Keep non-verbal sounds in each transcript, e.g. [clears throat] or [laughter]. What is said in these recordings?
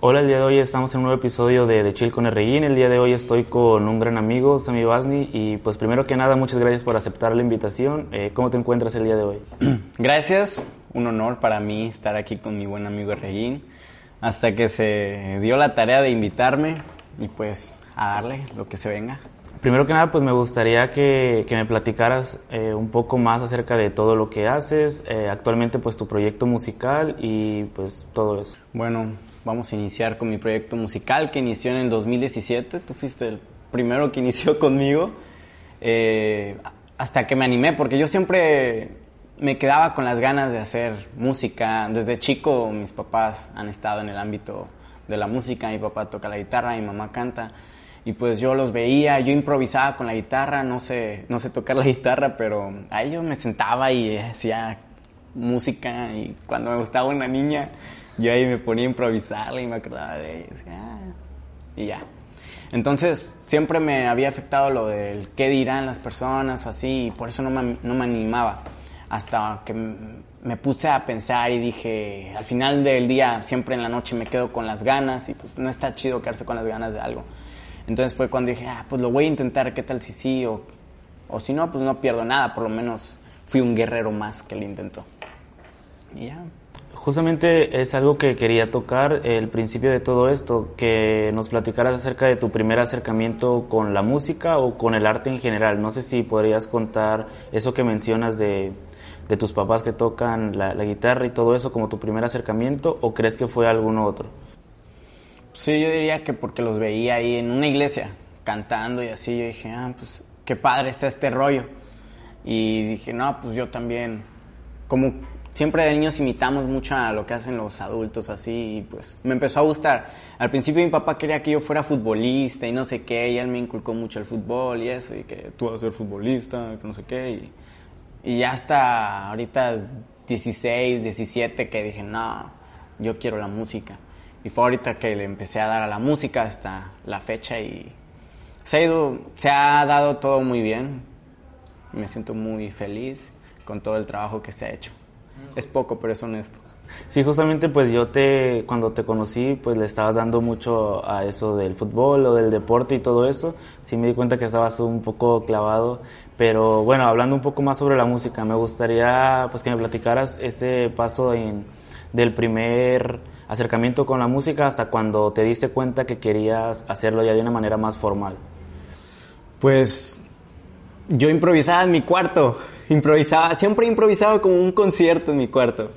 Hola, el día de hoy estamos en un nuevo episodio de, de Chill con Erreguín. El día de hoy estoy con un gran amigo, Sammy Basni, y pues primero que nada, muchas gracias por aceptar la invitación. Eh, ¿Cómo te encuentras el día de hoy? [clears throat] Gracias, un honor para mí estar aquí con mi buen amigo Erreguín. Hasta que se dio la tarea de invitarme y pues a darle lo que se venga. Primero que nada, pues me gustaría que, que me platicaras eh, un poco más acerca de todo lo que haces, eh, actualmente pues tu proyecto musical y pues todo eso. Bueno, vamos a iniciar con mi proyecto musical que inició en el 2017. Tú fuiste el primero que inició [laughs] conmigo. Eh, hasta que me animé, porque yo siempre me quedaba con las ganas de hacer música. Desde chico mis papás han estado en el ámbito de la música. Mi papá toca la guitarra, mi mamá canta. Y pues yo los veía, yo improvisaba con la guitarra, no sé, no sé tocar la [laughs] guitarra, pero ahí yo me sentaba y hacía música y cuando me gustaba una niña yo ahí me ponía a improvisarla y me acordaba de ella. Ah", y ya. Entonces, siempre me había afectado lo del qué dirán las personas o así, y por eso no me, no me animaba. Hasta que me puse a pensar y dije, al final del día, siempre en la noche me quedo con las ganas y pues no está chido quedarse con las ganas de algo. Entonces fue cuando dije, ah, pues lo voy a intentar, ¿qué tal si sí? O, o si no, pues no pierdo nada, por lo menos fui un guerrero más que lo intentó. Y ya. Justamente es algo que quería tocar, el principio de todo esto, que nos platicaras acerca de tu primer acercamiento con la música o con el arte en general. No sé si podrías contar eso que mencionas de, de tus papás que tocan la, la, guitarra y todo eso como tu primer acercamiento o crees que fue alguno otro. Sí, yo diría que porque los veía ahí en una iglesia cantando y así, yo dije, ah, pues qué padre está este rollo. Y dije, no, pues yo también, como siempre de niños imitamos mucho a lo que hacen los adultos así y pues me empezó a gustar. Al principio mi papá quería que yo fuera futbolista y no sé qué y él me inculcó mucho el fútbol y eso y que tú vas a ser futbolista, que no sé qué y, ya hasta ahorita 16, 17 que dije, no, yo quiero la música. Y fue ahorita que le empecé a dar a la música hasta la fecha y se ha dado todo muy bien. Me siento muy feliz con todo el trabajo que se ha hecho. Es poco, pero es honesto. Sí, justamente pues yo te, cuando te conocí, pues le estabas dando mucho a eso del fútbol o del deporte y todo eso. Sí me di cuenta que estabas un poco clavado, pero bueno, hablando un poco más sobre la música, me gustaría pues que me platicaras ese paso en, del primer acercamiento con la música hasta cuando te diste cuenta que querías hacerlo ya de una manera más formal. Pues yo improvisaba en mi cuarto [laughs] improvisaba, siempre he improvisado como un concierto en mi cuarto.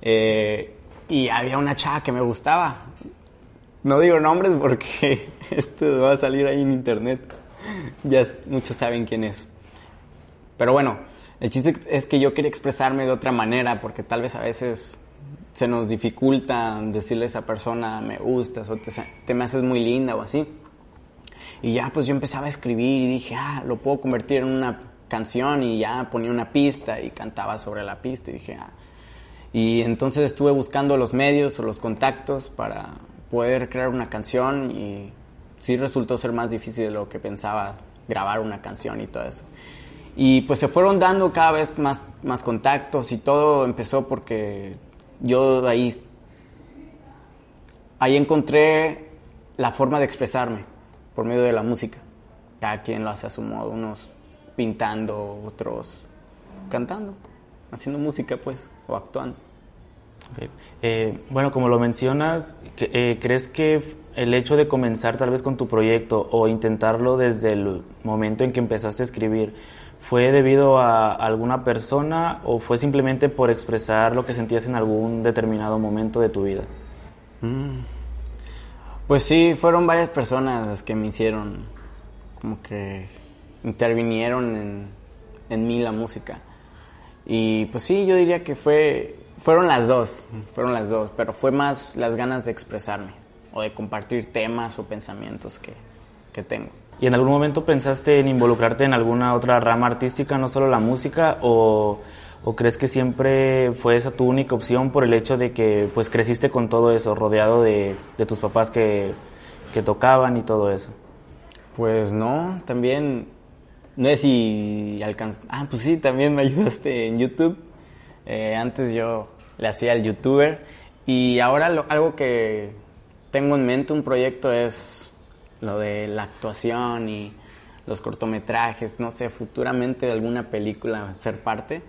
Eh, y había una chava que me gustaba. No digo nombres porque [laughs] esto va a salir ahí en internet. Ya muchos saben quién es. Pero bueno, el chiste es que yo quería expresarme de otra manera porque tal vez a veces se nos dificulta decirle a esa persona me gustas o te, te me haces muy linda o así. Y ya pues yo empezaba a escribir y dije, ah, lo puedo convertir en una canción y ya ponía una pista y cantaba sobre la pista y dije, ah. Y entonces estuve buscando los medios o los contactos para poder crear una canción y sí resultó ser más difícil de lo que pensaba grabar una canción y todo eso. Y pues se fueron dando cada vez más, más contactos y todo empezó porque yo ahí, ahí encontré la forma de expresarme por medio de la música. Cada quien lo hace a su modo, unos pintando, otros cantando, haciendo música pues, o actuando. Okay. Eh, bueno, como lo mencionas, eh, ¿crees que el hecho de comenzar tal vez con tu proyecto o intentarlo desde el momento en que empezaste a escribir fue debido a alguna persona o fue simplemente por expresar lo que sentías en algún determinado momento de tu vida? Mm. Pues sí, fueron varias personas las que me hicieron como que intervinieron en, en mí la música. Y pues sí, yo diría que fue, fueron las dos, fueron las dos, pero fue más las ganas de expresarme o de compartir temas o pensamientos que, que tengo. ¿Y en algún momento pensaste en involucrarte en alguna otra rama artística, no solo la música, o, o, crees que siempre fue esa tu única opción por el hecho de que pues creciste con todo eso, rodeado de, de tus papás que, que tocaban y todo eso? Pues no, también no sé si alcanzó. Ah, pues sí, también me ayudaste en YouTube. Eh, antes yo le hacía al youtuber. Y ahora lo, algo que, tengo en mente un proyecto es lo de la actuación y los cortometrajes, no sé, futuramente de alguna película ser parte.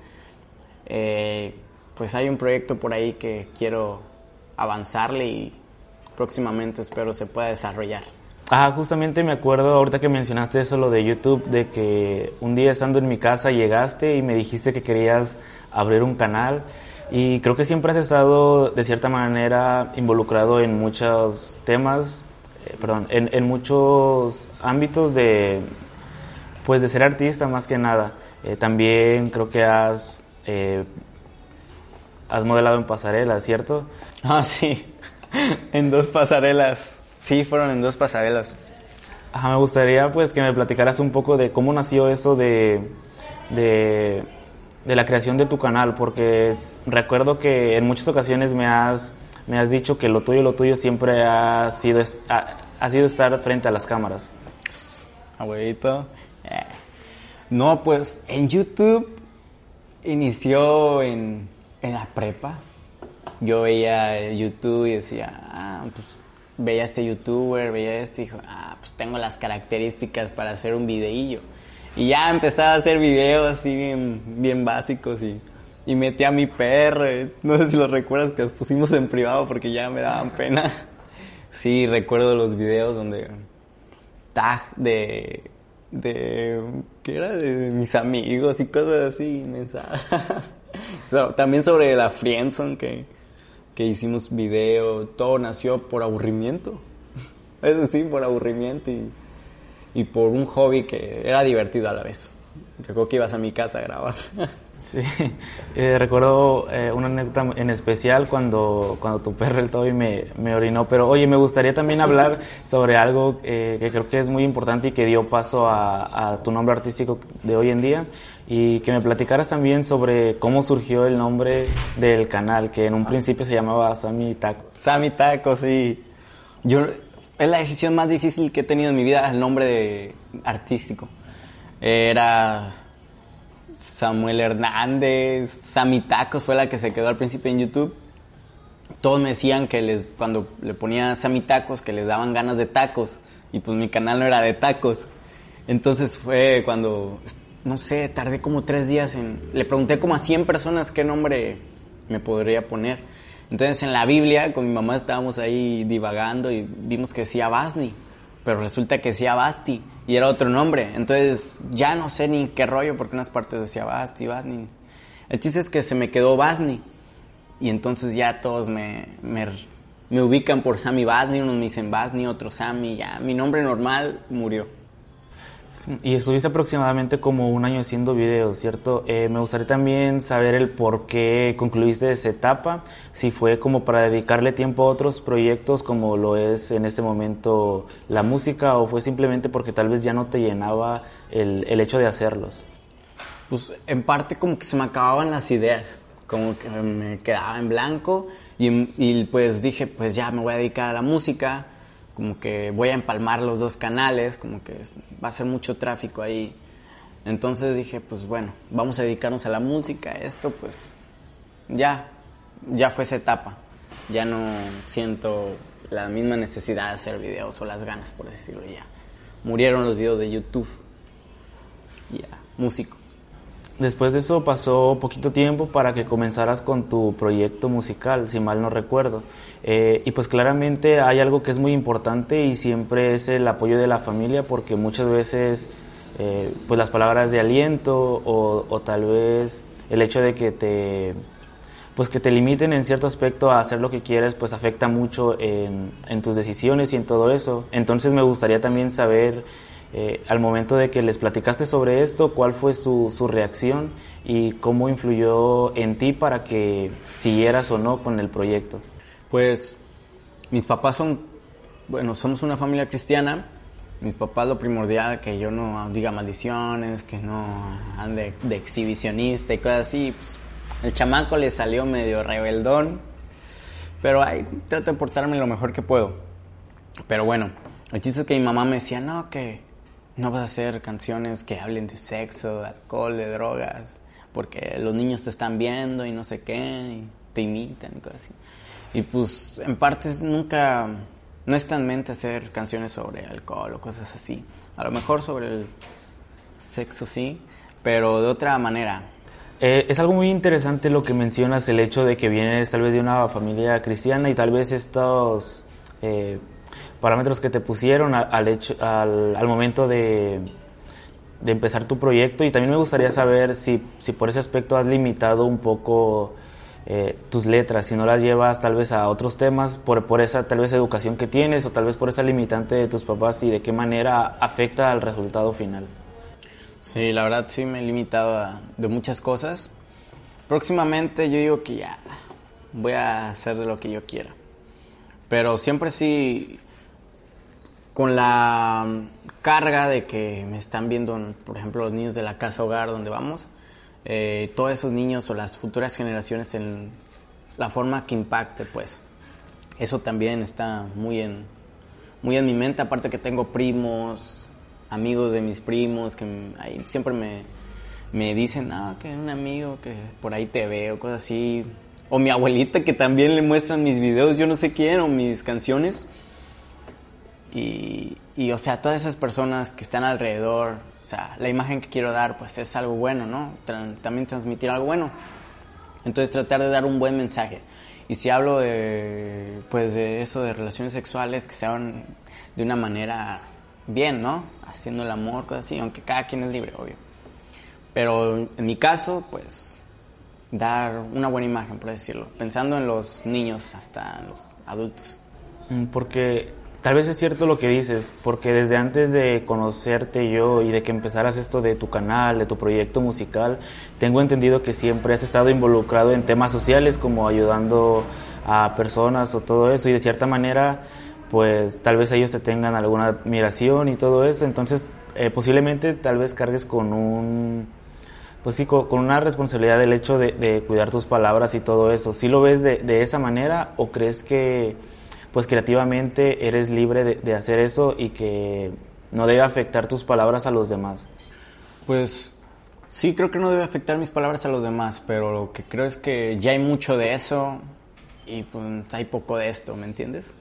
Eh, pues hay un proyecto por ahí que quiero avanzarle y próximamente espero se pueda desarrollar. Ah, justamente me acuerdo ahorita que mencionaste eso, lo de YouTube, de que un día estando en mi casa llegaste y me dijiste que querías abrir un canal y creo que siempre has estado de cierta manera involucrado en muchos temas, eh, perdón, en, en, muchos ámbitos de, pues de ser artista más que nada. Eh, también creo que has, eh, has modelado en pasarelas, ¿cierto? Ah, sí, [laughs] en dos pasarelas. Sí, fueron en dos pasarelas. Ajá, me gustaría pues que me platicaras un poco de cómo nació eso de, de, de la creación de tu canal, porque es, recuerdo que en muchas ocasiones me has, me has dicho que lo tuyo, lo tuyo siempre ha sido, ha, ha sido estar frente a las cámaras. Abuelito. No, pues en YouTube inició en, en la prepa. Yo veía YouTube y decía, ah, pues veía este youtuber, veía este y dijo, ah, pues tengo las características para hacer un videillo. Y ya empezaba a hacer videos así bien, bien básicos y, y metí a mi perro. No sé si lo recuerdas que los pusimos en privado porque ya me daban pena. [laughs] Sí, recuerdo los videos donde tag de de ¿qué era? de mis amigos y cosas así, mensajes. [laughs] so, también sobre la Friendzone que que hicimos video, todo nació por aburrimiento. [laughs] Eso sí, por aburrimiento y, y por un hobby que era divertido a la vez. Recuerdo que ibas a mi casa a grabar. [laughs] Sí, eh, recuerdo eh, una anécdota en especial cuando, cuando tu perro, el Toby, me, me orinó. Pero oye, me gustaría también hablar sobre algo eh, que creo que es muy importante y que dio paso a, a, tu nombre artístico de hoy en día. Y que me platicaras también sobre cómo surgió el nombre del canal, que en un principio se llamaba Sammy Taco. Sammy Taco, sí. Yo, es la decisión más difícil que he tenido en mi vida, el nombre de, artístico. Era Samuel Hernández, Sammy Tacos fue la que se quedó al principio en YouTube. Todos me decían que les, cuando le ponía Sammy Tacos, que les daban ganas de tacos. Y pues mi canal no era de tacos. Entonces fue cuando, no sé, tardé como tres días en... Le pregunté como a 100 personas qué nombre me podría poner. Entonces en la Biblia con mi mamá estábamos ahí divagando y vimos que decía Basni pero resulta que decía Basti y era otro nombre. Entonces ya no sé ni qué rollo porque unas partes decía Basti, Basni. El chiste es que se me quedó Basni y entonces ya todos me, me, me ubican por Sammy Basni, unos me dicen Basni, otros Sammy, ya mi nombre normal murió. Y estuviste aproximadamente como un año haciendo videos, ¿cierto? Eh, me gustaría también saber el por qué concluiste esa etapa, si fue como para dedicarle tiempo a otros proyectos como lo es en este momento la música o fue simplemente porque tal vez ya no te llenaba el, el hecho de hacerlos. Pues en parte como que se me acababan las ideas, como que me quedaba en blanco y, y pues dije pues ya me voy a dedicar a la música como que voy a empalmar los dos canales, como que va a ser mucho tráfico ahí. Entonces dije, pues bueno, vamos a dedicarnos a la música, esto pues ya, ya fue esa etapa. Ya no siento la misma necesidad de hacer videos o las ganas, por decirlo ya. Murieron los videos de YouTube. Ya, músico. Después de eso pasó poquito tiempo para que comenzaras con tu proyecto musical, si mal no recuerdo. Eh, y pues claramente hay algo que es muy importante y siempre es el apoyo de la familia porque muchas veces eh, pues las palabras de aliento o, tal vez el hecho de que te pues que te limiten en cierto aspecto a hacer lo que quieres pues afecta mucho en tus decisiones y en todo eso. Entonces me gustaría también saber eh, al momento de que les platicaste sobre esto, cuál fue su, su, reacción y cómo influyó en ti para que siguieras o no con el proyecto. Pues mis papás son, bueno, somos una familia cristiana. Mis papás lo primordial, que yo no diga maldiciones, que no ande de exhibicionista y cosas así. Pues, el chamaco le salió medio rebeldón, pero ahí trato de portarme lo mejor que puedo. Pero bueno, el chiste es que mi mamá me decía, no, que no vas a hacer canciones que hablen de sexo, de alcohol, de drogas, porque los niños te están viendo y no sé qué, y te imitan y cosas así. Y pues en partes nunca, no está en mente hacer canciones sobre alcohol o cosas así. A lo mejor sobre el sexo sí, pero de otra manera. Eh, es algo muy interesante lo que mencionas, el hecho de que vienes tal vez de una familia cristiana y tal vez estos eh, parámetros que te pusieron al, momento de, de, empezar tu proyecto y también me gustaría saber si, si por ese aspecto has limitado un poco eh, tus letras, si no las llevas tal vez a otros temas por, por esa tal vez educación que tienes o tal vez por esa limitante de tus papás y de qué manera afecta al resultado final. Sí, la verdad sí me he limitado a, de muchas cosas. Próximamente yo digo que ya voy a hacer de lo que yo quiera. Pero siempre sí con la carga de que me están viendo, por ejemplo, los niños de la casa hogar donde vamos, eh, todos esos niños o las futuras generaciones en la forma que impacte, pues. Eso también está muy en, muy en mi mente, aparte que tengo primos, amigos de mis primos, que ahí siempre me, me dicen, ah, que un amigo que por ahí te veo, cosas así. O mi abuelita que también le muestran mis videos, yo no sé quién, o mis canciones. Y, y, o sea, todas esas personas que están alrededor, o sea, la imagen que quiero dar, pues es algo bueno, ¿no? también transmitir algo bueno. Entonces tratar de dar un buen mensaje. Y si hablo de, pues de eso, de relaciones sexuales, que sean de una manera bien, ¿no? Haciendo el amor, cosas así, aunque cada quien es libre, obvio. Pero en mi caso, pues, dar una buena imagen, por decirlo. Pensando en los niños hasta en los adultos. Mm, porque Tal vez es cierto lo que dices, porque desde antes de conocerte yo y de que empezaras esto de tu canal, de tu proyecto musical, tengo entendido que siempre has estado involucrado en temas sociales como ayudando a personas o todo eso y de cierta manera pues tal vez ellos te tengan alguna admiración y todo eso, entonces eh, posiblemente tal vez cargues con un pues sí, con, una responsabilidad del hecho de, cuidar tus palabras y todo eso. ¿Sí lo ves de, de esa manera o crees que pues creativamente eres libre de, hacer eso y que no debe afectar tus palabras a los demás. Pues sí, creo que no debe afectar mis palabras a los demás, pero lo que creo es que ya hay mucho de eso y pues hay poco de esto, ¿me entiendes?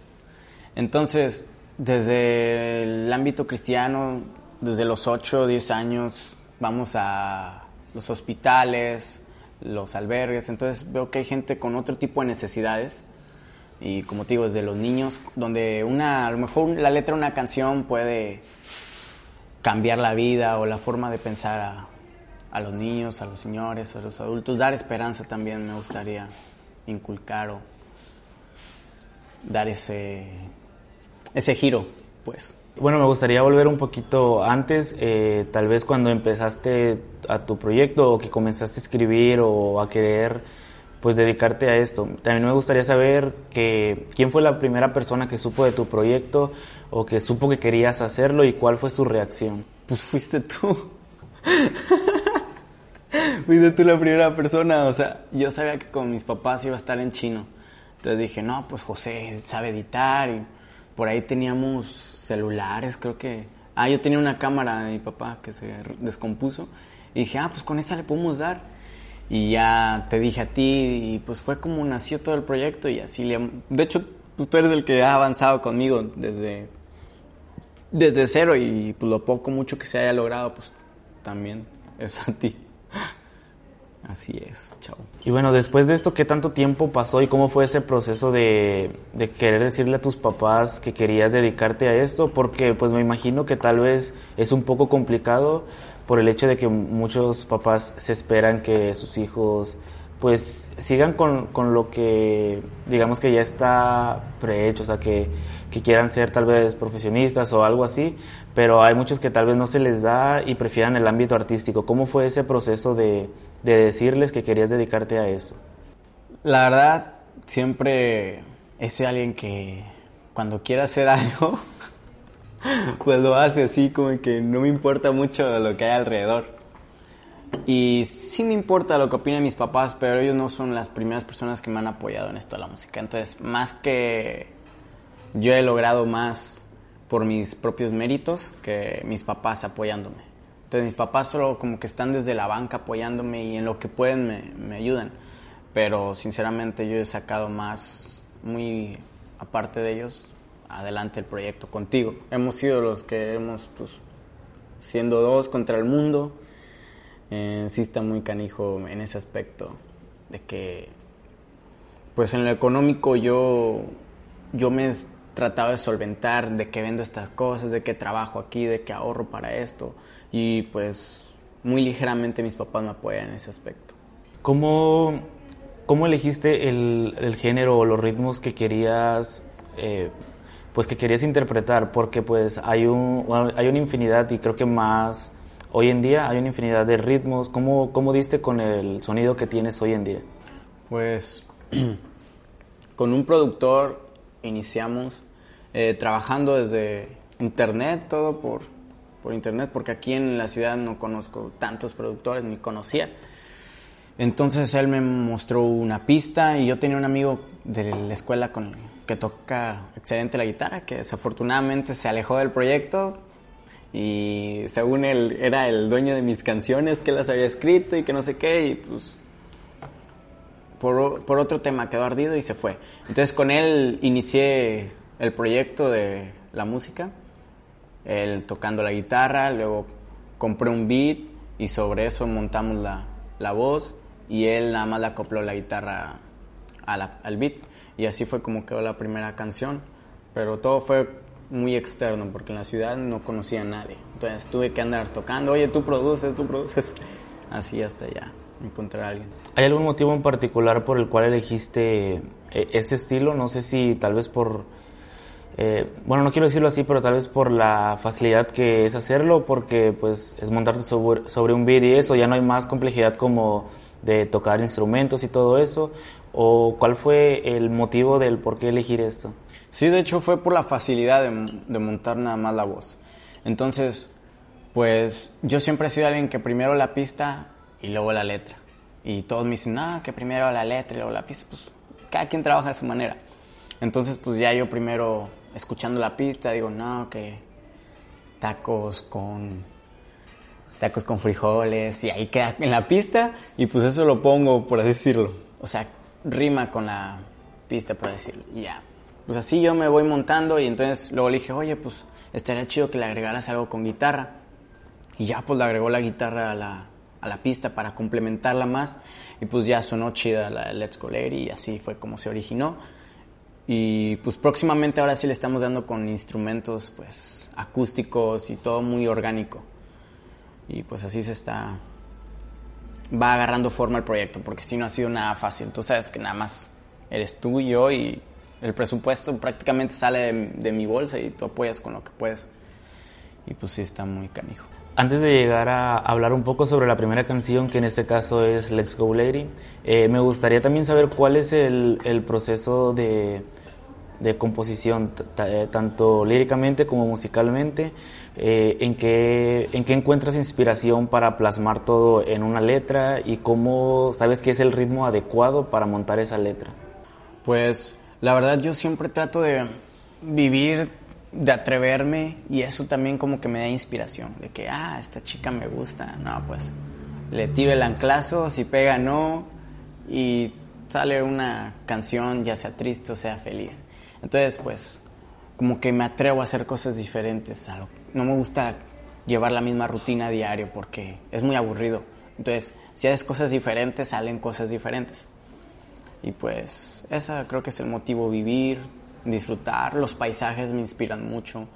Entonces, desde el ámbito cristiano, desde los 8 o 10 años, vamos a los hospitales, los albergues, entonces veo que hay gente con otro tipo de necesidades y como te digo, desde los niños, donde una, a lo mejor la letra de una canción puede cambiar la vida o la forma de pensar a, a los niños, a los señores, a los adultos, dar esperanza también me gustaría inculcar o dar ese, ese giro, pues. Bueno, me gustaría volver un poquito antes, eh, tal vez cuando empezaste a tu proyecto o que comenzaste a escribir o a querer pues dedicarte a esto. También me gustaría saber que quién fue la primera persona que supo de tu proyecto o que supo que querías hacerlo y cuál fue su reacción. Pues fuiste tú. [laughs] fuiste tú la primera persona, o sea, yo sabía que con mis papás iba a estar en chino. Entonces dije, no, pues José sabe editar y por ahí teníamos celulares, creo que... Ah, yo tenía una cámara de mi papá que se descompuso y dije, ah, pues con esa le podemos dar y ya te dije a ti y pues fue como nació todo el proyecto y así le... De hecho, pues tú eres el que ha avanzado conmigo desde, desde cero y pues lo poco, mucho que se haya logrado, pues también es a ti. [laughs] Así es, chao. Y bueno, después de esto, ¿qué tanto tiempo pasó y cómo fue ese proceso de, de, querer decirle a tus papás que querías dedicarte a esto? Porque pues me imagino que tal vez es un poco complicado por el hecho de que muchos papás se esperan que sus hijos pues sigan con, con lo que digamos que ya está prehecho, o sea, que, que, quieran ser tal vez profesionistas o algo así, pero hay muchos que tal vez no se les da y prefieran el ámbito artístico. ¿Cómo fue ese proceso de, de decirles que querías dedicarte a eso? La verdad, siempre es alguien que cuando quiere hacer algo, pues lo hace así como que no me importa mucho lo que hay alrededor. Y sí me importa lo que opinan mis papás, pero ellos no son las primeras personas que me han apoyado en esto de la música. Entonces, más que yo he logrado más por mis propios méritos que mis papás apoyándome. Entonces, mis papás solo como que están desde la banca apoyándome y en lo que pueden me, me ayudan. Pero sinceramente yo he sacado más, muy aparte de ellos, adelante el proyecto contigo. Hemos sido los que hemos, pues, siendo dos contra el mundo, eh, sí está muy canijo en ese aspecto, de que, pues en lo económico yo, yo me he tratado de solventar, de que vendo estas cosas, de que trabajo aquí, de que ahorro para esto, y pues muy ligeramente mis papás me apoyan en ese aspecto. ¿Cómo, cómo elegiste el, el, género o los ritmos que querías, eh, pues que querías interpretar? Porque pues hay, un, hay una infinidad y creo que más hoy en día hay una infinidad de ritmos. ¿Cómo, cómo diste con el sonido que tienes hoy en día? Pues [clears throat] con un productor iniciamos eh, trabajando desde internet, todo por, por internet, porque aquí en la ciudad no conozco tantos productores, ni conocía. Entonces él me mostró una pista y yo tenía un amigo de la escuela con que toca excelente la guitarra, que desafortunadamente se alejó del proyecto y según él era el dueño de mis canciones, que las había escrito y que no sé qué, y pues por, por otro tema quedó ardido y se fue. Entonces con él inicié el proyecto de la música, él tocando la guitarra, luego compré un beat y sobre eso montamos la, la voz y él nada más le acopló la guitarra al beat y así fue como quedó la primera canción. Pero todo fue muy externo porque en la ciudad no conocía a nadie. Entonces tuve que andar tocando, oye, tú produces, tú produces. [laughs] Así hasta ya encontrar a alguien. ¿Hay algún motivo en particular por el cual elegiste eh, ese estilo? No sé si tal vez por... Eh, bueno, no quiero decirlo así, pero tal vez por la facilidad que es hacerlo, porque pues es montarte sobre, sobre un beat y eso, ya no hay más complejidad como de tocar instrumentos y todo eso? ¿O cuál fue el motivo del por qué elegir esto? Sí, de hecho fue por la facilidad de, montar nada más la voz. Entonces, pues yo siempre he sido alguien que primero la pista y luego la letra. Y todos me dicen, no, que primero la letra y luego la pista. Pues cada quien trabaja a su manera. Entonces, pues ya yo primero escuchando la pista digo, no, que tacos con tacos con frijoles y ahí queda en la pista y pues eso lo pongo por decirlo. O sea, rima con la pista por decirlo. Y ya. Pues así yo me voy montando y entonces luego le dije, oye, pues estaría chido que le agregaras algo con guitarra. Y ya pues le agregó la guitarra a la, a la pista para complementarla más y pues ya sonó chida la Let's Go Lady y así fue como se originó. Y pues próximamente ahora sí le estamos dando con instrumentos pues acústicos y todo muy orgánico y pues así se está va agarrando forma el proyecto porque si no ha sido nada fácil. Tú sabes que nada más eres tú y yo y el presupuesto prácticamente sale de, mi bolsa y tú apoyas con lo que puedes. Y pues sí está muy canijo. Antes de llegar a hablar un poco sobre la primera canción, que en este caso es Let's Go Lady, eh, me gustaría también saber cuál es el, el proceso de, de composición, eh, tanto líricamente como musicalmente, eh, en, qué, en qué encuentras inspiración para plasmar todo en una letra y cómo sabes que es el ritmo adecuado para montar esa letra. Pues la verdad yo siempre trato de vivir, de atreverme y eso también como que me da inspiración, de que, ah, esta chica me gusta, no, pues le tiro el anclazo, si pega no, y sale una canción, ya sea triste o sea feliz. Entonces, pues, como que me atrevo a hacer cosas diferentes. No me gusta llevar la misma rutina a diario porque es muy aburrido. Entonces, si haces cosas diferentes, salen cosas diferentes. Y pues, ese creo que es el motivo, vivir, disfrutar. Los paisajes me inspiran mucho.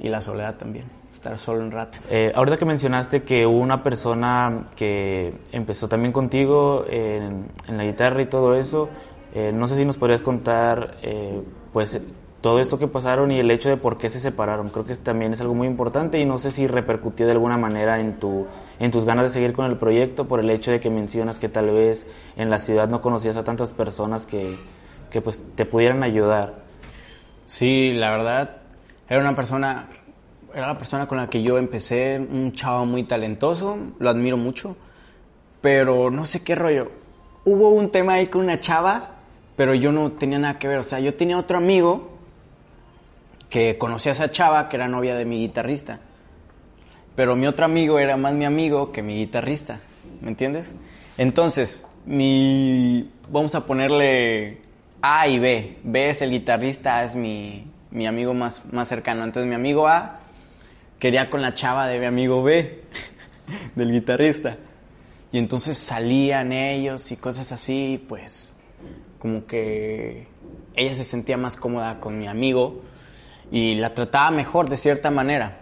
Y la soledad también, estar solo un rato. Eh, ahorita que mencionaste que hubo una persona que empezó también contigo en, en la guitarra y todo eso, eh, no sé si nos podrías contar, eh, pues, todo esto que pasaron y el hecho de por qué se separaron. Creo que también es algo muy importante y no sé si repercutió de alguna manera en, tu, en tus ganas de seguir con el proyecto por el hecho de que mencionas que tal vez en la ciudad no conocías a tantas personas que, que pues te pudieran ayudar. Sí, la verdad, era una persona, era la persona con la que yo empecé, un chavo muy talentoso, lo admiro mucho, pero no sé qué rollo. Hubo un tema ahí con una chava pero yo no tenía nada que ver. O sea, yo tenía otro amigo que conocía a esa chava que era novia de mi guitarrista. Pero mi otro amigo era más mi amigo que mi guitarrista. ¿Me entiendes? Entonces, mi. Vamos a ponerle A y B. B es el guitarrista, A es mi, mi amigo más, más cercano. Entonces mi amigo A quería con la chava de mi amigo B, [laughs] del guitarrista. Y entonces salían ellos y cosas así, pues como que ella se sentía más cómoda con mi amigo y la trataba mejor de cierta manera.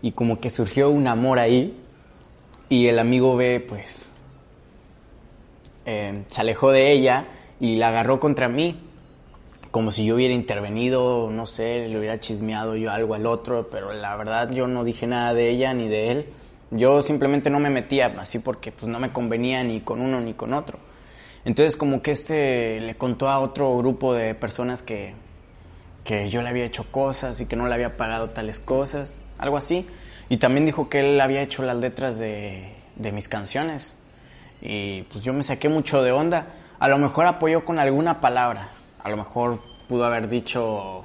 Y como que surgió un amor ahí y el amigo B pues eh, se alejó de ella y la agarró contra mí, como si yo hubiera intervenido, no sé, le hubiera chismeado yo algo al otro, pero la verdad yo no dije nada de ella ni de él. Yo simplemente no me metía así porque pues no me convenía ni con uno ni con otro. Entonces como que este le contó a otro grupo de personas que, que yo le había hecho cosas y que no le había pagado tales cosas, algo así. Y también dijo que él había hecho las letras de, de mis canciones. Y pues yo me saqué mucho de onda. A lo mejor apoyó con alguna palabra. A lo mejor pudo haber dicho,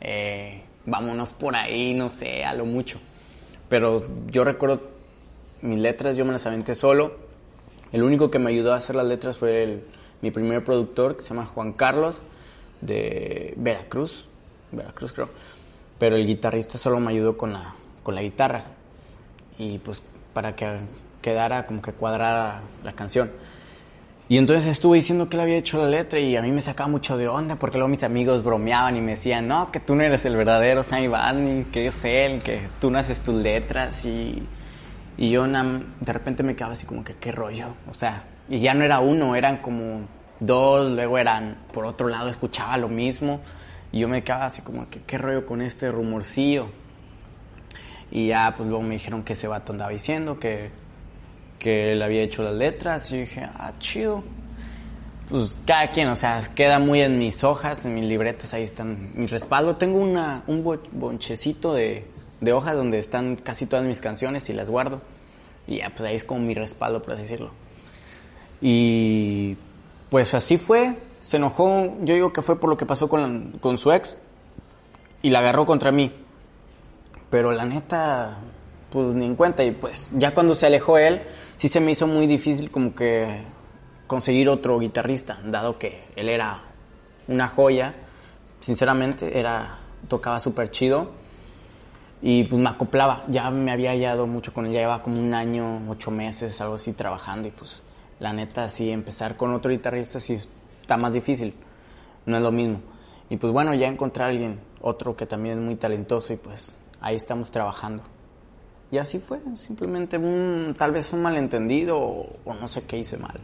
eh, vámonos por ahí, no sé, a lo mucho. Pero yo recuerdo mis letras, yo me las aventé solo. El único que me ayudó a hacer las letras fue el, mi primer productor, que se llama Juan Carlos, de Veracruz. Veracruz creo. Pero el guitarrista solo me ayudó con la, con la guitarra. Y pues para que quedara como que cuadrara la canción. Y entonces estuve diciendo que él había hecho la letra y a mí me sacaba mucho de onda porque luego mis amigos bromeaban y me decían, no, que tú no eres el verdadero Sammy Banding, que es él, que tú no haces tus letras y, y yo de repente me quedaba así como que qué rollo, o sea, y ya no era uno, eran como dos, luego eran, por otro lado escuchaba lo mismo y yo me quedaba así como que qué rollo con este rumorcillo. Y ya pues luego me dijeron que ese vato andaba diciendo que que él había hecho las letras y yo dije, ah, chido. Pues cada quien, o sea, queda muy en mis hojas, en mis libretas, ahí están mi respaldo. Tengo una, un bonchecito de, de hojas donde están casi todas mis canciones y las guardo. Y ya, pues ahí es como mi respaldo, por así decirlo. Y pues así fue. Se enojó, yo digo que fue por lo que pasó con, con su ex y la agarró contra mí. Pero la neta, pues ni en cuenta. Y pues ya cuando se alejó él, sí se me hizo muy difícil como que conseguir otro guitarrista, dado que él era una joya, sinceramente, era, tocaba súper chido y pues me acoplaba, ya me había hallado mucho con él, ya llevaba como un año, ocho meses, algo así trabajando y pues la neta sí empezar con otro guitarrista sí está más difícil, no es lo mismo. Y pues bueno, ya encontré a alguien, otro que también es muy talentoso y pues ahí estamos trabajando. Y así fue, simplemente un, tal vez un malentendido o, no sé qué hice mal.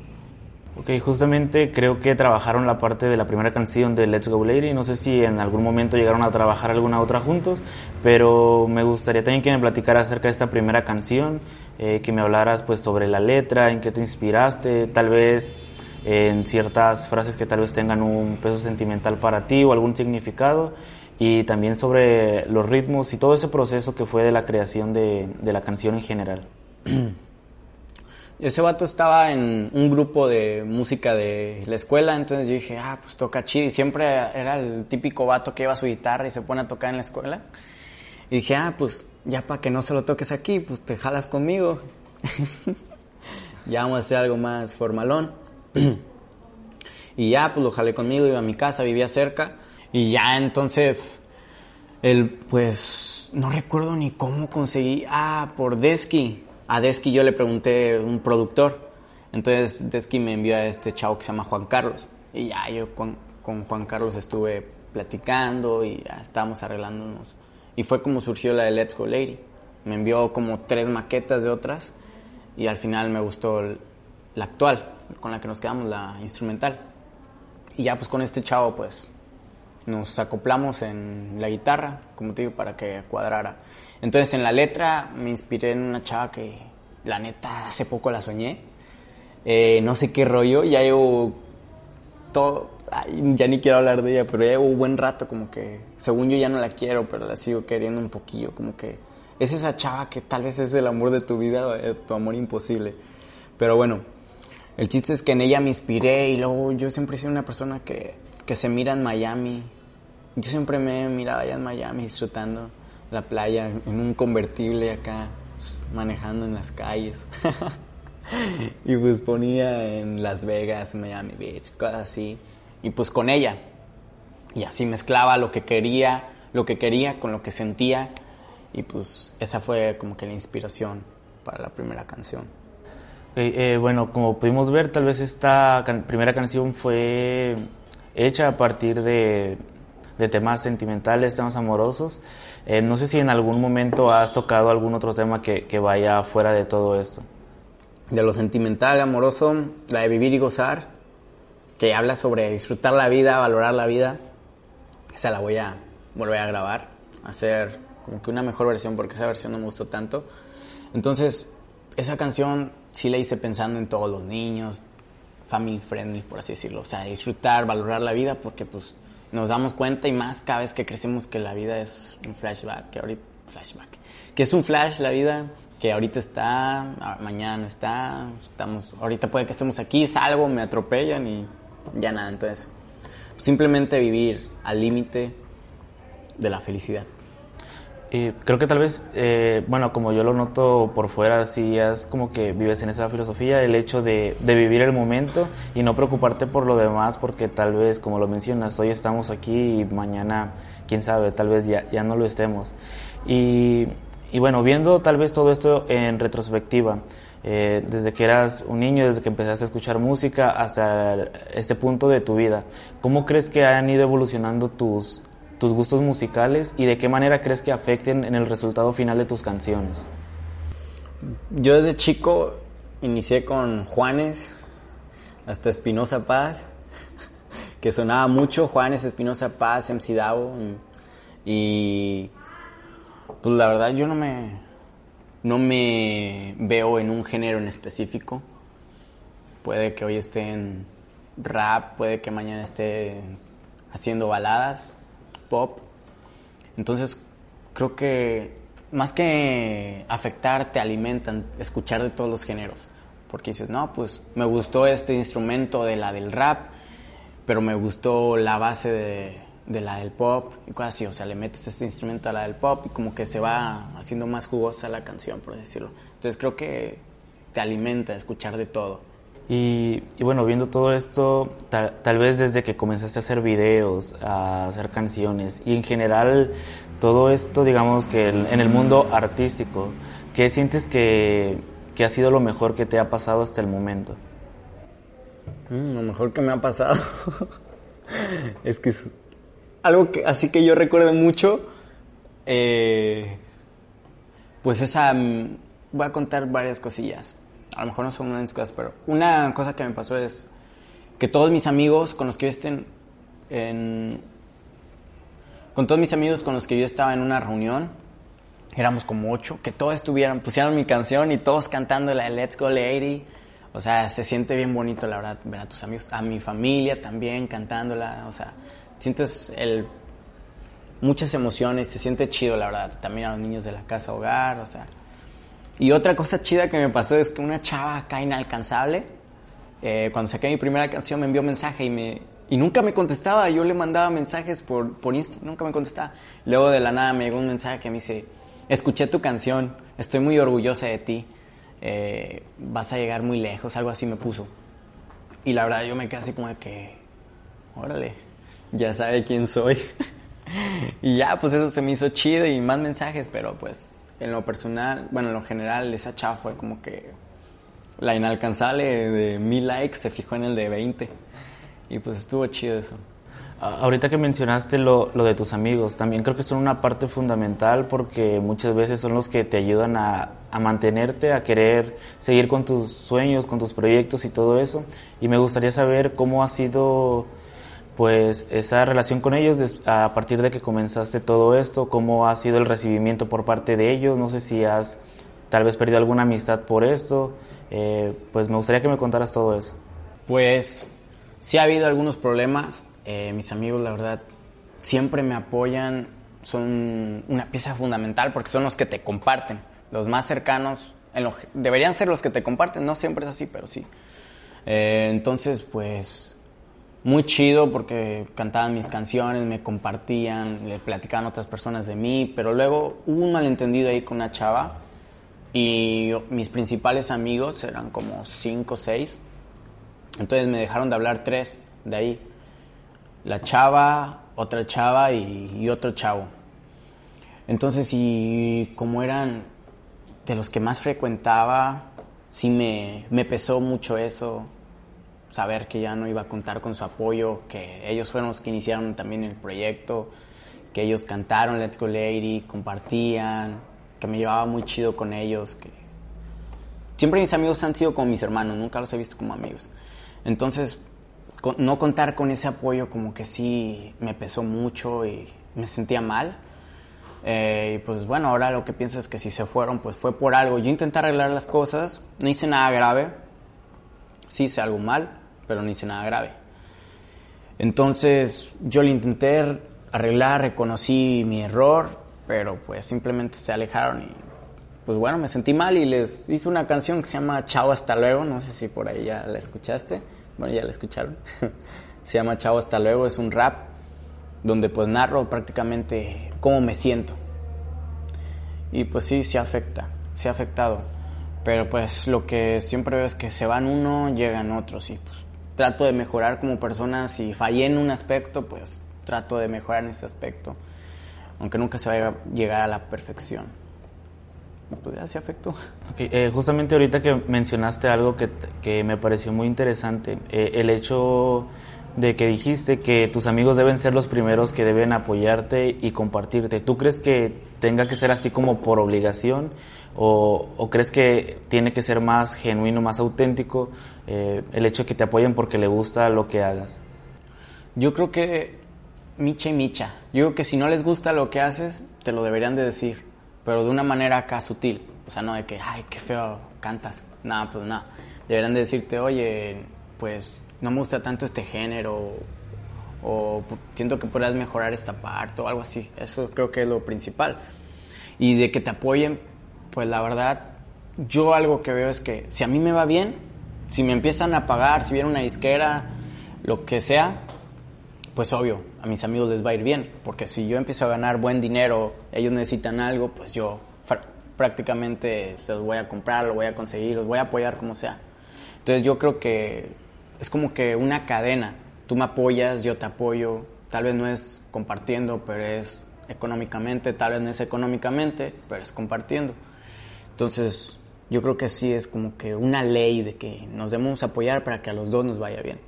Ok, justamente creo que trabajaron la parte de la primera canción de Let's Go Lady. No sé si en algún momento llegaron a trabajar alguna otra juntos, pero me gustaría también que me platicaras acerca de esta primera canción, eh, que me hablaras pues sobre la letra, en qué te inspiraste, tal vez en ciertas frases que tal vez tengan un peso sentimental para ti o algún significado y también sobre los ritmos y todo ese proceso que fue de la creación de, de la canción en general. [clears throat] Ese vato estaba en un grupo de música de la escuela, entonces yo dije, ah, pues toca chido. Y siempre era el típico vato que lleva su guitarra y se pone a tocar en la escuela. Y dije, ah, pues ya para que no se lo toques aquí, pues te jalas conmigo. [laughs] ya vamos a hacer algo más formalón. [clears throat] y ya, pues lo jalé conmigo, iba a mi casa, vivía cerca. Y ya entonces, el, pues, no recuerdo ni cómo conseguí, ah, por Desky. A Desky yo le pregunté un productor. Entonces Desky me envió a este chavo que se llama Juan Carlos. Y ya yo con, con Juan Carlos estuve platicando y ya estábamos arreglándonos. Y fue como surgió la de Let's Go Lady. Me envió como tres maquetas de otras y al final me gustó la actual, con la que nos quedamos, la instrumental. Y ya pues con este chavo pues nos acoplamos en la guitarra, como te digo, para que cuadrara. Entonces en la letra me inspiré en una chava que la neta hace poco la soñé. Eh, no sé qué rollo, ya llevo todo, ya ni quiero hablar de ella, pero ya llevo un buen rato como que, según yo ya no la quiero, pero la sigo queriendo un poquillo, como que es esa chava que tal vez es el amor de tu vida, eh, tu amor imposible. Pero bueno, el chiste es que en ella me inspiré y luego yo siempre he sido una persona que, que se mira en Miami, yo siempre me miraba allá en Miami disfrutando la playa en un convertible acá, pues, manejando en las calles. [laughs] y pues ponía en Las Vegas, Miami Beach, cosas así. y pues con ella. Y así mezclaba lo que quería, lo que quería con lo que sentía y pues esa fue como que la inspiración para la primera canción. Eh, bueno, como pudimos ver, tal vez esta primera canción fue hecha a partir de, de temas sentimentales, temas amorosos. Eh, no sé si en algún momento has tocado algún otro tema que, que vaya fuera de todo esto. De lo sentimental, amoroso, la de vivir y gozar, que habla sobre disfrutar la vida, valorar la vida. Esa la voy a volver a grabar, hacer como que una mejor versión porque esa versión no me gustó tanto. Entonces, esa canción sí la hice pensando en todos los niños, family friendly, por así decirlo. O sea, disfrutar, valorar la vida porque pues nos damos cuenta y más cada vez que crecemos que la vida es un flashback, que ahorita, flashback, que es un flash la vida, que ahorita está, mañana no está, estamos, ahorita puede que estemos aquí, salgo, me atropellan y ya nada, entonces simplemente vivir al límite de la felicidad. Y creo que tal vez, eh, bueno, como yo lo noto por fuera, si es como que vives en esa filosofía, el hecho de, de, vivir el momento y no preocuparte por lo demás, porque tal vez, como lo mencionas, hoy estamos aquí y mañana, quién sabe, tal vez ya, ya no lo estemos. Y, y bueno, viendo tal vez todo esto en retrospectiva, eh, desde que eras un niño, desde que empezaste a escuchar música hasta este punto de tu vida, ¿cómo crees que han ido evolucionando tus, tus gustos musicales y de qué manera crees que afecten en el resultado final de tus canciones? Yo desde chico inicié con Juanes, hasta Espinosa Paz, [laughs] que sonaba mucho, Juanes, Espinosa Paz, MC Davo, y pues la verdad yo no me, no me veo en un género en específico. Puede que hoy esté en rap, puede que mañana esté haciendo baladas, pop. Entonces, creo que más que afectar, te alimentan escuchar de todos los géneros. Porque dices, no, pues me gustó este instrumento de la del rap, pero me gustó la base de, la del pop y cosas así. O sea, le metes este instrumento a la del pop y como que se va haciendo más jugosa la canción, por decirlo. Entonces creo que te alimenta escuchar de todo. Y, bueno, viendo todo esto, tal, tal, vez desde que comenzaste a hacer videos, a hacer canciones y en general todo esto, digamos que en el mundo artístico, ¿qué sientes que, que, ha sido lo mejor que te ha pasado hasta el momento? Mm, lo mejor que me ha pasado [laughs] es que es algo que, así que yo recuerdo mucho, eh, pues esa, mm, voy a contar varias cosillas a lo mejor no son grandes cosas, pero una cosa que me pasó es que todos mis amigos con los que yo estén en... Con todos mis amigos con los que yo estaba en una reunión, éramos como ocho, que todos estuvieran, pusieron mi canción y todos cantando la de Let's Go Lady. O sea, se siente bien bonito, la verdad, ver a tus amigos, a mi familia también cantándola. O sea, sientes el, muchas emociones, se siente chido, la verdad. También a los niños de la casa hogar, o sea, y otra cosa chida que me pasó es que una chava acá inalcanzable, eh, cuando saqué mi primera canción me envió mensaje y me y nunca me contestaba. Yo le mandaba mensajes por, por Insta, nunca me contestaba. Luego de la nada me llegó un mensaje que me dice, escuché tu canción, estoy muy orgullosa de ti, eh, vas a llegar muy lejos, algo así me puso. Y la verdad yo me quedé así como de que, órale, ya sabe quién soy. [laughs] y ya, pues eso se me hizo chido y más mensajes, pero pues en lo personal, bueno, en lo general, esa chava fue como que la inalcanzable de mil likes se fijó en el de 20. Y pues estuvo chido eso. Ahorita que mencionaste lo, lo, de tus amigos, también creo que son una parte fundamental porque muchas veces son los que te ayudan a, a, mantenerte, a querer seguir con tus sueños, con tus proyectos y todo eso. Y me gustaría saber cómo ha sido pues esa relación con ellos a partir de que comenzaste todo esto, cómo ha sido el recibimiento por parte de ellos, no sé si has tal vez perdido alguna amistad por esto, eh, pues me gustaría que me contaras todo eso. Pues sí ha habido algunos problemas, eh, mis amigos la verdad siempre me apoyan, son una pieza fundamental porque son los que te comparten, los más cercanos, en lo, deberían ser los que te comparten, no siempre es así, pero sí. Eh, entonces pues muy chido porque cantaban mis canciones, me compartían, le platicaban otras personas de mí, pero luego hubo un malentendido ahí con una chava y mis principales amigos eran como cinco o seis, entonces me dejaron de hablar tres de ahí. La chava, otra chava y, otro chavo. Entonces, y como eran de los que más frecuentaba, sí me, me pesó mucho eso, saber que ya no iba a contar con su apoyo, que ellos fueron los que iniciaron también el proyecto, que ellos cantaron Let's Go Lady, compartían, que me llevaba muy chido con ellos, que siempre mis amigos han sido como mis hermanos, nunca los he visto como amigos. Entonces, no contar con ese apoyo como que sí me pesó mucho y me sentía mal. Eh, y pues bueno, ahora lo que pienso es que si se fueron, pues fue por algo. Yo intenté arreglar las cosas, no hice nada grave, sí hice algo mal, pero no hice nada grave. Entonces yo lo intenté arreglar, reconocí mi error, pero pues simplemente se alejaron y pues bueno, me sentí mal y les hice una canción que se llama Chao hasta luego, no sé si por ahí ya la escuchaste, bueno ya la escucharon, [laughs] se llama Chao hasta luego, es un rap donde pues narro prácticamente cómo me siento. Y pues sí, se afecta, se ha afectado. Pero pues lo que siempre veo es que se van uno, llegan otros y pues trato de mejorar como persona. Si fallé en un aspecto, pues trato de mejorar en ese aspecto. Aunque nunca se vaya a llegar a la perfección. Pues ya se afectó. Eh, justamente ahorita que mencionaste algo que, que me pareció muy interesante, eh, el hecho de que dijiste que tus amigos deben ser los primeros que deben apoyarte y compartirte. ¿Tú crees que tenga que ser así como por obligación o, crees que tiene que ser más genuino, más auténtico eh, el hecho de que te apoyen porque le gusta lo que hagas? Yo creo que micha y micha. Yo creo que si no les gusta lo que haces, te lo deberían de decir, pero de una manera acá sutil. O sea, no de que, ay, qué feo cantas. Nada, pues nada. Deberían de decirte, oye, pues no me gusta tanto este género o siento que podrás mejorar esta parte o algo así. Eso creo que es lo principal. Y de que te apoyen, pues la verdad, yo algo que veo es que si a mí me va bien, si me empiezan a pagar, si viene una disquera, lo que sea, pues obvio, a mis amigos les va a ir bien, porque si yo empiezo a ganar buen dinero, ellos necesitan algo, pues yo prácticamente se los voy a comprar, lo voy a conseguir, los voy a apoyar como sea. Entonces yo creo que es como que una cadena, tú me apoyas, yo te apoyo, tal vez no es compartiendo, pero es económicamente, tal vez no es económicamente, pero es compartiendo. Entonces, yo creo que sí es como que una ley de que nos debemos apoyar para que a los dos nos vaya bien.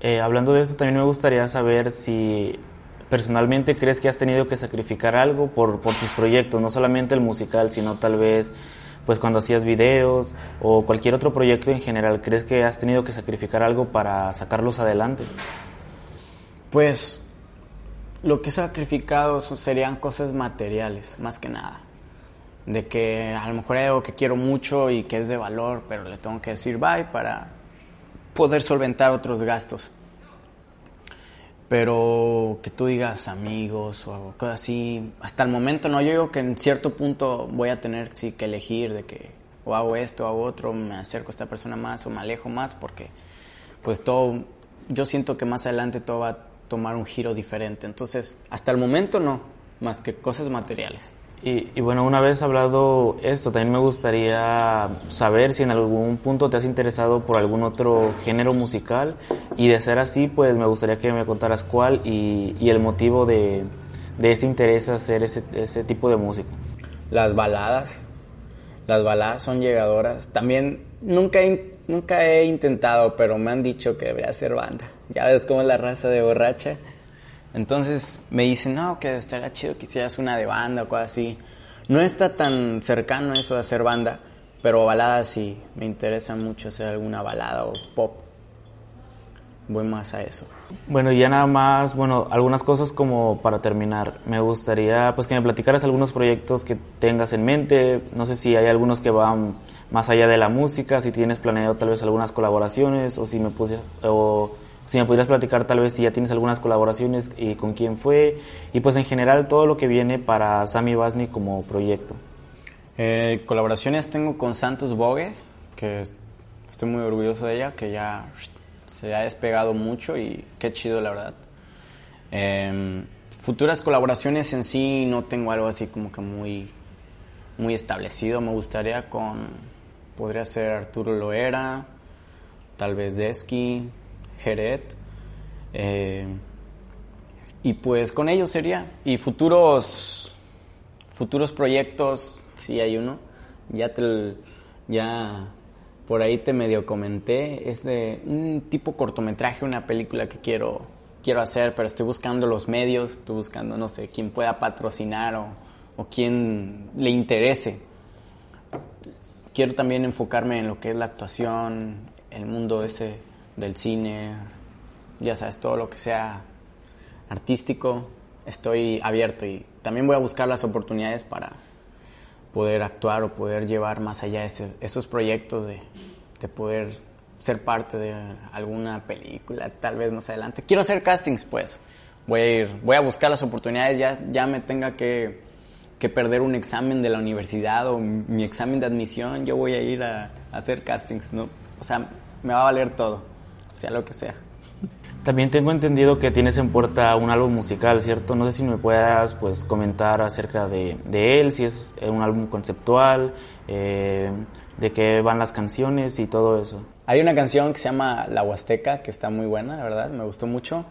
Eh, hablando de eso, también me gustaría saber si personalmente crees que has tenido que sacrificar algo por, por tus proyectos, no solamente el musical, sino tal vez pues cuando hacías videos o cualquier otro proyecto en general, ¿crees que has tenido que sacrificar algo para sacarlos adelante? Pues lo que he sacrificado serían cosas materiales, más que nada de que a lo mejor hay algo que quiero mucho y que es de valor, pero le tengo que decir bye para poder solventar otros gastos. Pero que tú digas amigos o algo así, hasta el momento no, yo digo que en cierto punto voy a tener sí, que elegir de que o hago esto o hago otro, me acerco a esta persona más o me alejo más porque pues todo, yo siento que más adelante todo va a tomar un giro diferente. Entonces, hasta el momento no, más que cosas materiales. Y, bueno, una vez hablado esto, también me gustaría saber si en algún punto te has interesado por algún otro género musical y de ser así, pues me gustaría que me contaras cuál y, el motivo de, ese interés hacer ese, ese tipo de música. Las baladas, las baladas son llegadoras. También nunca he, nunca he intentado, pero me han dicho que debería ser banda. Ya ves cómo es la raza de borracha. Entonces me dicen, no, que estaría chido que hicieras una de banda o cosas así. No está tan cercano eso de hacer banda, pero baladas sí, me interesa mucho hacer alguna balada o pop. Voy más a eso. Bueno, y ya nada más, bueno, algunas cosas como para terminar. Me gustaría pues que me platicaras algunos proyectos que tengas en mente. No sé si hay algunos que van más allá de la música, si tienes planeado tal vez algunas colaboraciones o si me puse o si me pudieras platicar tal vez si ya tienes algunas colaboraciones y con quién fue y pues en general todo lo que viene para Sammy Basni como proyecto. Eh, colaboraciones tengo con Santos Bogue, que estoy muy orgulloso de ella, que ya se ha despegado mucho y qué chido la verdad. Em, futuras colaboraciones en sí no tengo algo así como que muy, muy establecido. Me gustaría con, podría ser Arturo Loera, tal vez Desky, Jeret. Eh, y pues con ellos sería. Y futuros, futuros proyectos, sí hay uno. Ya te, ya por ahí te medio comenté. Es de un tipo cortometraje, una película que quiero, quiero hacer, pero estoy buscando los medios, estoy buscando, no sé, quién pueda patrocinar o, o quién le interese. Quiero también enfocarme en lo que es la actuación, el mundo ese del cine, ya sabes, todo lo que sea artístico, estoy abierto y también voy a buscar las oportunidades para poder actuar o poder llevar más allá esos proyectos de, de, poder ser parte de alguna película, tal vez más adelante. Quiero hacer castings, pues. Voy a ir, voy a buscar las oportunidades, ya, ya me tenga que, que perder un examen de la universidad o mi examen de admisión, yo voy a ir a, a hacer castings, ¿no? O sea, me va a valer todo, sea lo que sea. También tengo entendido que tienes en puerta un álbum musical, ¿cierto? No sé si me puedas pues, comentar acerca de, él, si es un álbum conceptual, eh, de qué van las canciones y todo eso. Hay una canción que se llama La Huasteca, que está muy buena, la verdad, me gustó mucho.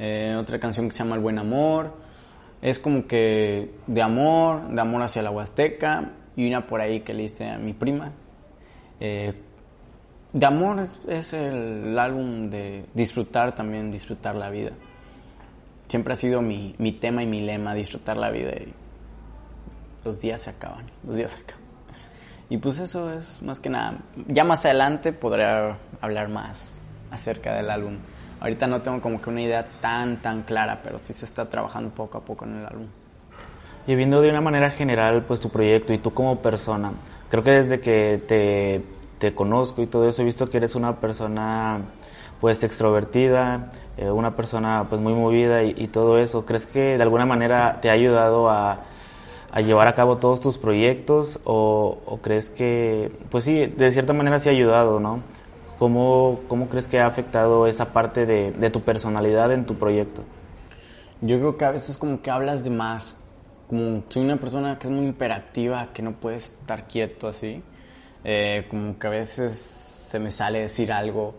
Eh, otra canción que se llama El Buen Amor. Es como que de amor, de amor hacia la Huasteca. Y una por ahí que le hice a mi prima. Eh, de amor es, el, álbum de disfrutar también, disfrutar la vida. Siempre ha sido mi, mi, tema y mi lema, disfrutar la vida. Y los días se acaban, los días se acaban. Y pues eso es más que nada. Ya más adelante podré hablar más acerca del álbum. Ahorita no tengo como que una idea tan, tan clara, pero sí se está trabajando poco a poco en el álbum. Y viendo de una manera general, pues tu proyecto y tú como persona, creo que desde que te te conozco y todo eso, he visto que eres una persona pues extrovertida, eh, una persona pues muy movida y, todo eso. ¿Crees que de alguna manera te ha ayudado a, a llevar a cabo todos tus proyectos o, crees que, pues sí, de cierta manera sí ha ayudado, ¿no? ¿Cómo, cómo crees que ha afectado esa parte de, de, tu personalidad en tu proyecto? Yo creo que a veces como que hablas de más, como soy una persona que es muy imperativa, que no puede estar quieto así. Eh, como que a veces se me sale decir algo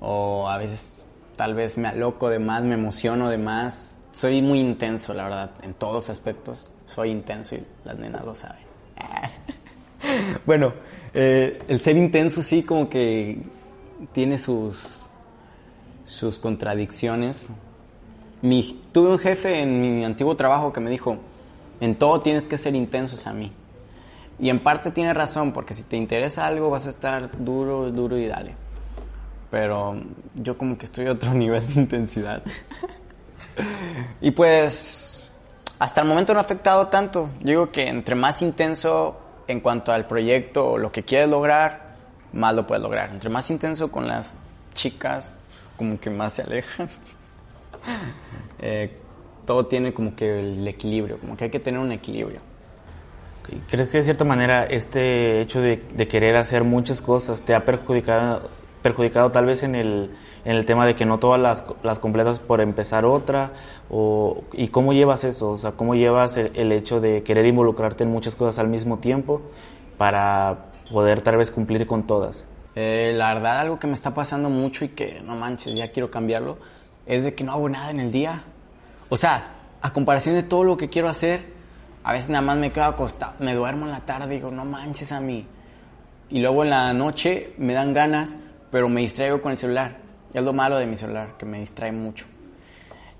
o a veces tal vez me aloco de más, me emociono de más. Soy muy intenso, la verdad, en todos aspectos. Soy intenso y las nenas lo saben. [laughs] bueno, eh, el ser intenso sí como que tiene sus, sus contradicciones. Mi, tuve un jefe en mi antiguo trabajo que me dijo, en todo tienes que ser intensos a mí. Y en parte tiene razón, porque si te interesa algo vas a estar duro, duro y dale. Pero yo como que estoy a otro [laughs] nivel de intensidad. y pues hasta el momento no ha afectado tanto. digo que entre más intenso en cuanto al proyecto o lo que quieres lograr, más lo puedes lograr. Entre más intenso con las chicas, como que más se alejan. [laughs] Eh, todo tiene como que el equilibrio, como que hay que tener un equilibrio. ¿Crees que de cierta manera este hecho de, querer hacer muchas cosas te ha perjudicado, perjudicado tal vez en el, en el tema de que no todas las, las completas por empezar otra? O, ¿Y cómo llevas eso? O sea, ¿cómo llevas el, hecho de querer involucrarte en muchas cosas al mismo tiempo para poder tal vez cumplir con todas? Eh, la verdad, algo que me está pasando mucho y que no manches, ya quiero cambiarlo, es de que no hago nada en el día. O sea, a comparación de todo lo que quiero hacer, a veces nada más me quedo acostado, me duermo en la tarde, digo, no manches a mí. Y luego en la noche me dan ganas, pero me distraigo con el celular. Es lo malo de mi celular, que me distrae mucho.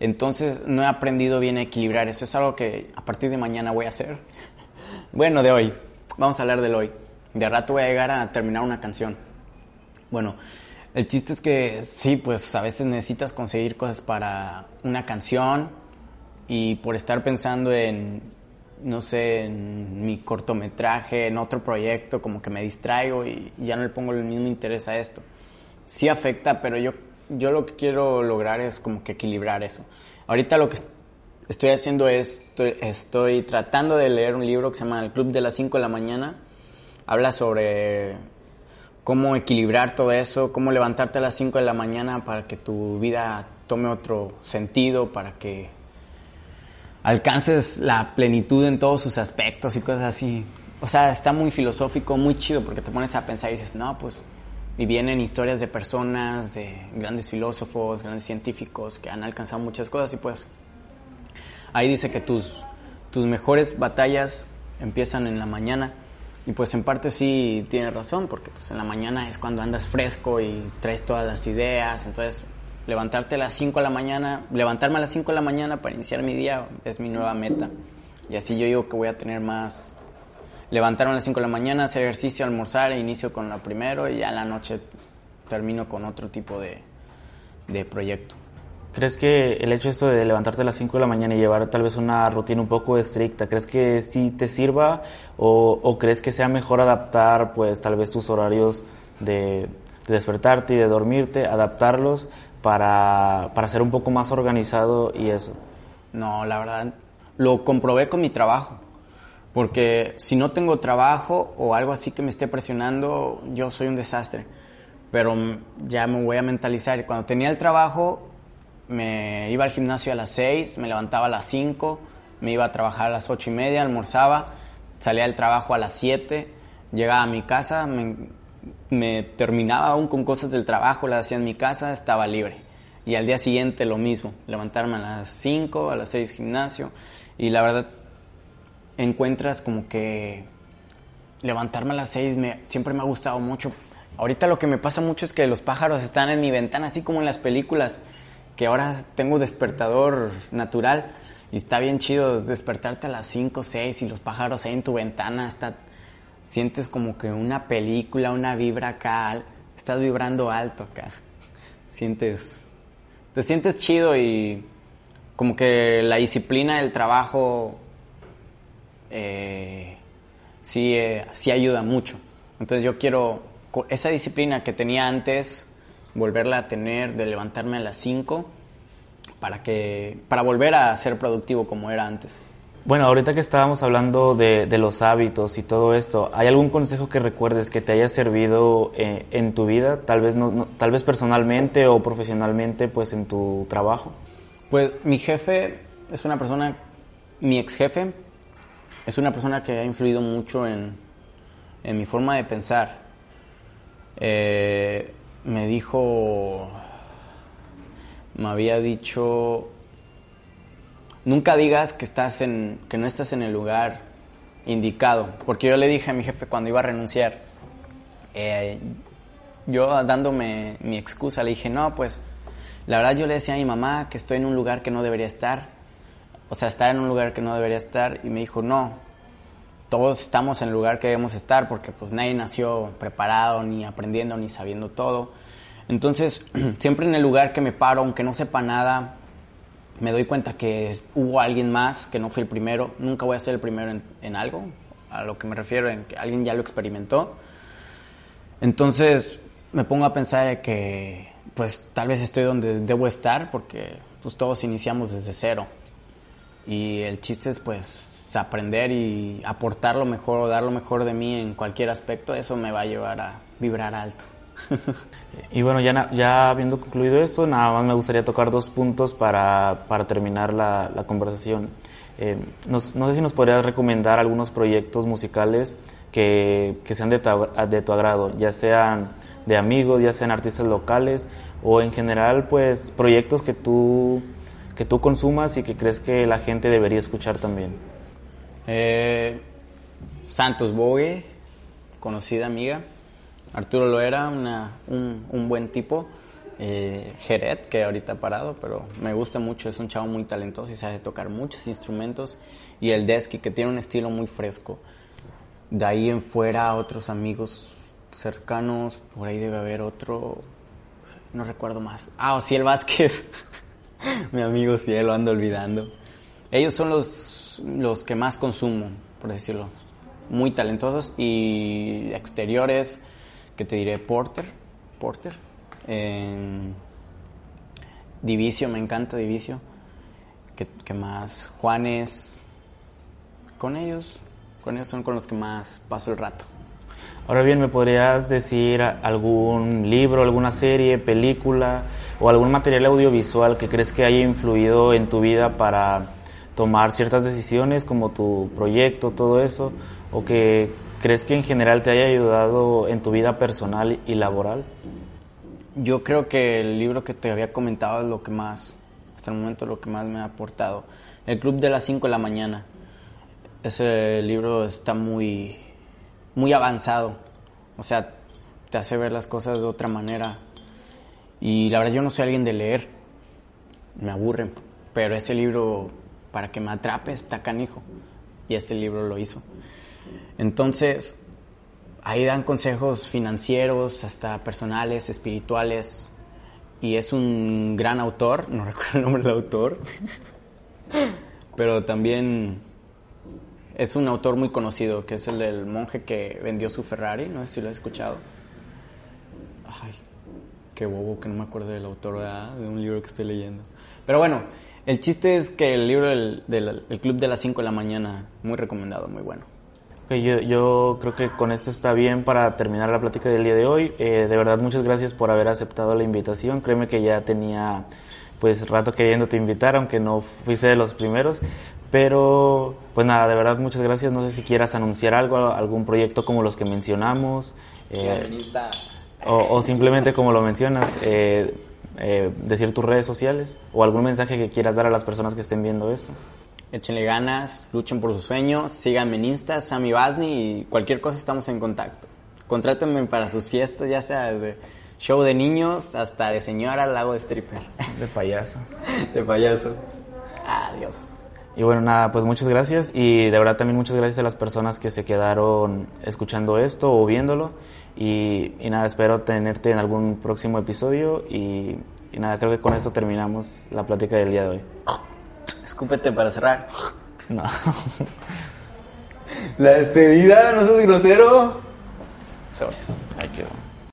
Entonces no he aprendido bien a equilibrar. Eso es algo que a partir de mañana voy a hacer. [laughs] bueno, de hoy. Vamos a hablar del hoy. De rato voy a llegar a terminar una canción. Bueno, el chiste es que sí, pues a veces necesitas conseguir cosas para una canción y por estar pensando en no sé, en mi cortometraje, en otro proyecto, como que me distraigo y ya no le pongo el mismo interés a esto. Sí afecta, pero yo, yo lo que quiero lograr es como que equilibrar eso. Ahorita lo que estoy haciendo es, estoy, tratando de leer un libro que se llama El Club de las 5 de la mañana. Habla sobre cómo equilibrar todo eso, cómo levantarte a las 5 de la mañana para que tu vida tome otro sentido, para que alcances la plenitud en todos sus aspectos y cosas así. O sea, está muy filosófico, muy chido porque te pones a pensar y dices, no, pues y vienen historias de personas, de grandes filósofos, grandes científicos que han alcanzado muchas cosas y pues ahí dice que tus, tus mejores batallas empiezan en la mañana y pues en parte sí tiene razón porque pues en la mañana es cuando andas fresco y traes todas las ideas, entonces levantarte a las 5 de la mañana, levantarme a las 5 de la mañana para iniciar mi día es mi nueva meta y así yo digo que voy a tener más levantarme a las 5 de la mañana, hacer ejercicio, almorzar, e inicio con la primero y ya en la noche termino con otro tipo de, de proyecto. ¿Crees que el hecho esto de levantarte a las 5 de la mañana y llevar tal vez una rutina un poco estricta, ¿crees que sí te sirva o, o crees que sea mejor adaptar pues tal vez tus horarios de, de despertarte y de dormirte, adaptarlos para, para ser un poco más organizado y eso? No, la verdad, lo comprobé con mi trabajo. Porque si no tengo trabajo o algo así que me esté presionando, yo soy un desastre. Pero ya me voy a mentalizar. Cuando tenía el trabajo, me iba al gimnasio a las 6, me levantaba a las 5, me iba a trabajar a las 8 y media, almorzaba, salía del trabajo a las 7, llegaba a mi casa, me, me terminaba aún con cosas del trabajo, las hacía en mi casa, estaba libre. Y al día siguiente lo mismo, levantarme a las 5, a las 6 gimnasio. Y la verdad encuentras como que levantarme a las seis me, siempre me ha gustado mucho. Ahorita lo que me pasa mucho es que los pájaros están en mi ventana, así como en las películas, que ahora tengo despertador natural y está bien chido despertarte a las 5 o 6 y los pájaros en tu ventana, hasta sientes como que una película, una vibra acá, estás vibrando alto acá. Sientes, te sientes chido y como que la disciplina del trabajo eh, sí, eh, sí ayuda mucho. Entonces yo quiero esa disciplina que tenía antes, volverla a tener de levantarme a las 5 para, que, para volver a ser productivo como era antes. Bueno, ahorita que estábamos hablando de, los hábitos y todo esto, ¿hay algún consejo que recuerdes que te haya servido eh, en tu vida, tal vez, no, tal vez personalmente o profesionalmente, pues en tu trabajo? Pues mi jefe es una persona, mi ex jefe, es una persona que ha influido mucho en, mi forma de pensar. Eh, me dijo, me había dicho, nunca digas que estás en, que no estás en el lugar indicado, porque yo le dije a mi jefe cuando iba a renunciar, eh, yo dándome mi excusa le dije, no, pues la verdad yo le decía a mi mamá que estoy en un lugar que no debería estar o sea, estar en un lugar que no debería estar y me dijo, no, todos estamos en el lugar que debemos estar porque pues nadie nació preparado, ni aprendiendo, ni sabiendo todo. Entonces, [clears throat] siempre en el lugar que me paro, aunque no sepa nada, me doy cuenta que hubo alguien más, que no fui el primero. Nunca voy a ser el primero en, algo, a lo que me refiero, en que alguien ya lo experimentó. Entonces, me pongo a pensar que pues tal vez estoy donde debo estar porque pues todos iniciamos desde cero. Y el chiste es pues aprender y aportar lo mejor o dar lo mejor de mí en cualquier aspecto, eso me va a llevar a vibrar alto. Y bueno, ya, ya habiendo concluido esto, nada más me gustaría tocar dos puntos para, para terminar la, conversación. Eh, no sé si nos podrías recomendar algunos proyectos musicales que, que sean de tu, de tu agrado, ya sean de amigos, ya sean artistas locales o en general pues proyectos que tú que tú consumas y que crees que la gente debería escuchar también? Eh, Santos Bogue, conocida amiga. Arturo Loera, una, un, buen tipo. Eh, Jeret, que ahorita ha parado, pero me gusta mucho. Es un chavo muy talentoso y sabe tocar muchos instrumentos. Y el Desky, que tiene un estilo muy fresco. De ahí en fuera, otros amigos cercanos. Por ahí debe haber otro. No recuerdo más. Ah, el Vázquez. [laughs] Mi amigo Cielo, ando olvidando. Ellos son los, los que más consumo, por decirlo. Muy talentosos y exteriores, que te diré Porter. Porter. Divicio, me encanta Divicio. ¿Qué, más? Juanes. Con ellos. Con ellos son con los que más paso el rato. Ahora bien, ¿me podrías decir algún libro, alguna serie, película o algún material audiovisual que crees que haya influido en tu vida para tomar ciertas decisiones como tu proyecto, todo eso? ¿O que ¿crees que en general te haya ayudado en tu vida personal y laboral? Yo creo que el libro que te había comentado es lo que más, hasta el momento, lo que más me ha aportado. El Club de las 5 de la mañana. Ese libro está muy, muy avanzado. O sea, te hace ver las cosas de otra manera. Y la verdad yo no soy alguien de leer. Me aburren. Pero ese libro, para que me atrape, está canijo. Y este libro lo hizo. Entonces, ahí dan consejos financieros, hasta personales, espirituales. Y es un gran autor, no [laughs] recuerdo el nombre del autor. Pero también es un autor muy conocido, que es el del monje que vendió su Ferrari, no sé si lo has escuchado. Ay, qué bobo que no me acuerdo del autor de un libro que estoy leyendo. Pero bueno, el chiste es que el libro del, el Club de las 5 de la mañana, muy recomendado, muy bueno. Okay, yo, yo, creo que con esto está bien para terminar la plática del día de hoy. Eh, de verdad, muchas gracias por haber aceptado la invitación. Créeme que ya tenía pues rato queriéndote invitar, aunque no fuiste de los primeros. Pero, pues nada, de verdad, muchas gracias. No sé si quieras anunciar algo, algún proyecto como los que mencionamos. Eh, o, o, simplemente como lo mencionas, eh, eh, decir tus redes sociales o algún mensaje que quieras dar a las personas que estén viendo esto. Échenle ganas, luchen por sus sueños, síganme en Insta, Sammy Basni y cualquier cosa estamos en contacto. Contrátenme para sus fiestas, ya sea de show de niños hasta de señora lago de stripper. De payaso. [laughs] de payaso. Adiós. Y bueno, nada, pues muchas gracias y de verdad también muchas gracias a las personas que se quedaron escuchando esto o viéndolo. Y, nada, espero tenerte en algún próximo episodio y, y, nada, creo que con esto terminamos la plática del día de hoy. Escúpete para cerrar. No. La despedida, no seas grosero. Sorry. Ahí quedó.